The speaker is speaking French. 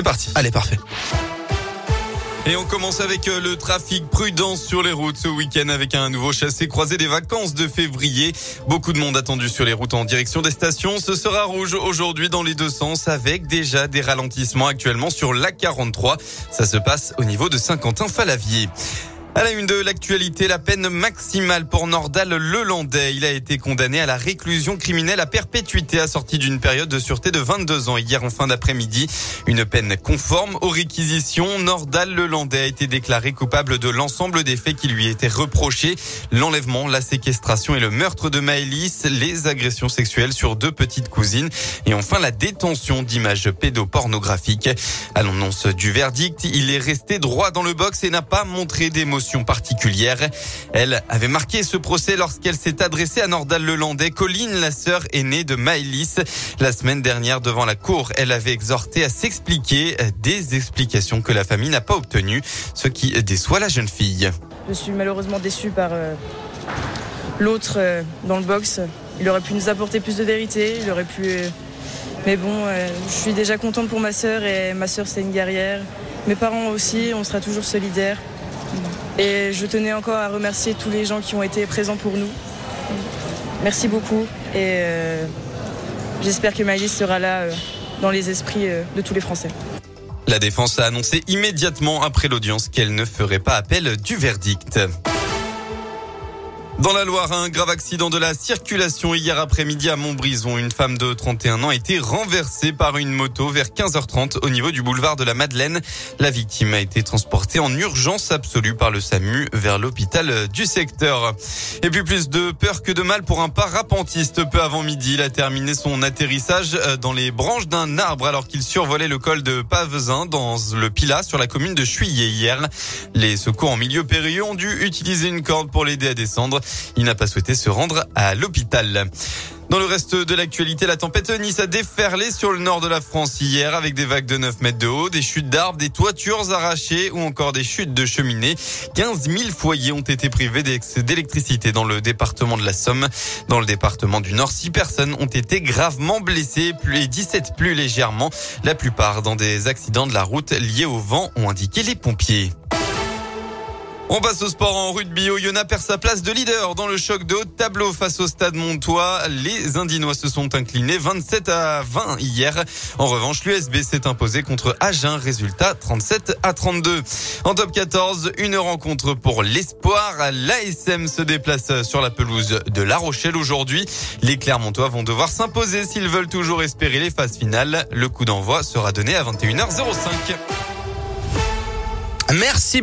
C'est parti. Allez, parfait. Et on commence avec euh, le trafic prudent sur les routes ce week-end avec un nouveau chassé croisé des vacances de février. Beaucoup de monde attendu sur les routes en direction des stations. Ce sera rouge aujourd'hui dans les deux sens avec déjà des ralentissements actuellement sur la 43. Ça se passe au niveau de Saint-Quentin-Falavier. À la une de l'actualité, la peine maximale pour Nordal Lelandais. Il a été condamné à la réclusion criminelle à perpétuité assortie d'une période de sûreté de 22 ans hier en fin d'après-midi. Une peine conforme aux réquisitions. Nordal Lelandais a été déclaré coupable de l'ensemble des faits qui lui étaient reprochés. L'enlèvement, la séquestration et le meurtre de Maëlys, les agressions sexuelles sur deux petites cousines et enfin la détention d'images pédopornographiques. À l'annonce du verdict, il est resté droit dans le box et n'a pas montré d'émotion particulière. Elle avait marqué ce procès lorsqu'elle s'est adressée à Nordal Lelandais, Colline, la sœur aînée de Maëlys. La semaine dernière, devant la cour, elle avait exhorté à s'expliquer des explications que la famille n'a pas obtenues, ce qui déçoit la jeune fille. Je suis malheureusement déçue par euh, l'autre euh, dans le box. Il aurait pu nous apporter plus de vérité, il aurait pu... Euh, mais bon, je suis déjà contente pour ma sœur et ma sœur c'est une guerrière. Mes parents aussi, on sera toujours solidaires. Et je tenais encore à remercier tous les gens qui ont été présents pour nous. Merci beaucoup et euh, j'espère que Maïlis sera là euh, dans les esprits euh, de tous les Français. La défense a annoncé immédiatement après l'audience qu'elle ne ferait pas appel du verdict. Dans la Loire, un grave accident de la circulation hier après-midi à Montbrison. Une femme de 31 ans a été renversée par une moto vers 15h30 au niveau du boulevard de la Madeleine. La victime a été transportée en urgence absolue par le SAMU vers l'hôpital du secteur. Et puis plus de peur que de mal pour un parapentiste. Peu avant midi, il a terminé son atterrissage euh, dans les branches d'un arbre alors qu'il survolait le col de Pavezin dans le Pilat sur la commune de Chuillet hier. Les secours en milieu périlleux ont dû utiliser une corde pour l'aider à descendre. Il n'a pas souhaité se rendre à l'hôpital. Dans le reste de l'actualité, la tempête Nice a déferlé sur le nord de la France hier avec des vagues de 9 mètres de haut, des chutes d'arbres, des toitures arrachées ou encore des chutes de cheminées. 15 000 foyers ont été privés d'électricité dans le département de la Somme. Dans le département du Nord, 6 personnes ont été gravement blessées et 17 plus légèrement. La plupart dans des accidents de la route liés au vent ont indiqué les pompiers. On passe au sport en rugby. Oyonnax perd sa place de leader dans le choc de haut tableau face au stade Montois. Les Indinois se sont inclinés 27 à 20 hier. En revanche, l'USB s'est imposé contre Agen. Résultat 37 à 32. En top 14, une rencontre pour l'espoir. L'ASM se déplace sur la pelouse de La Rochelle aujourd'hui. Les Clermontois vont devoir s'imposer s'ils veulent toujours espérer les phases finales. Le coup d'envoi sera donné à 21h05. Merci.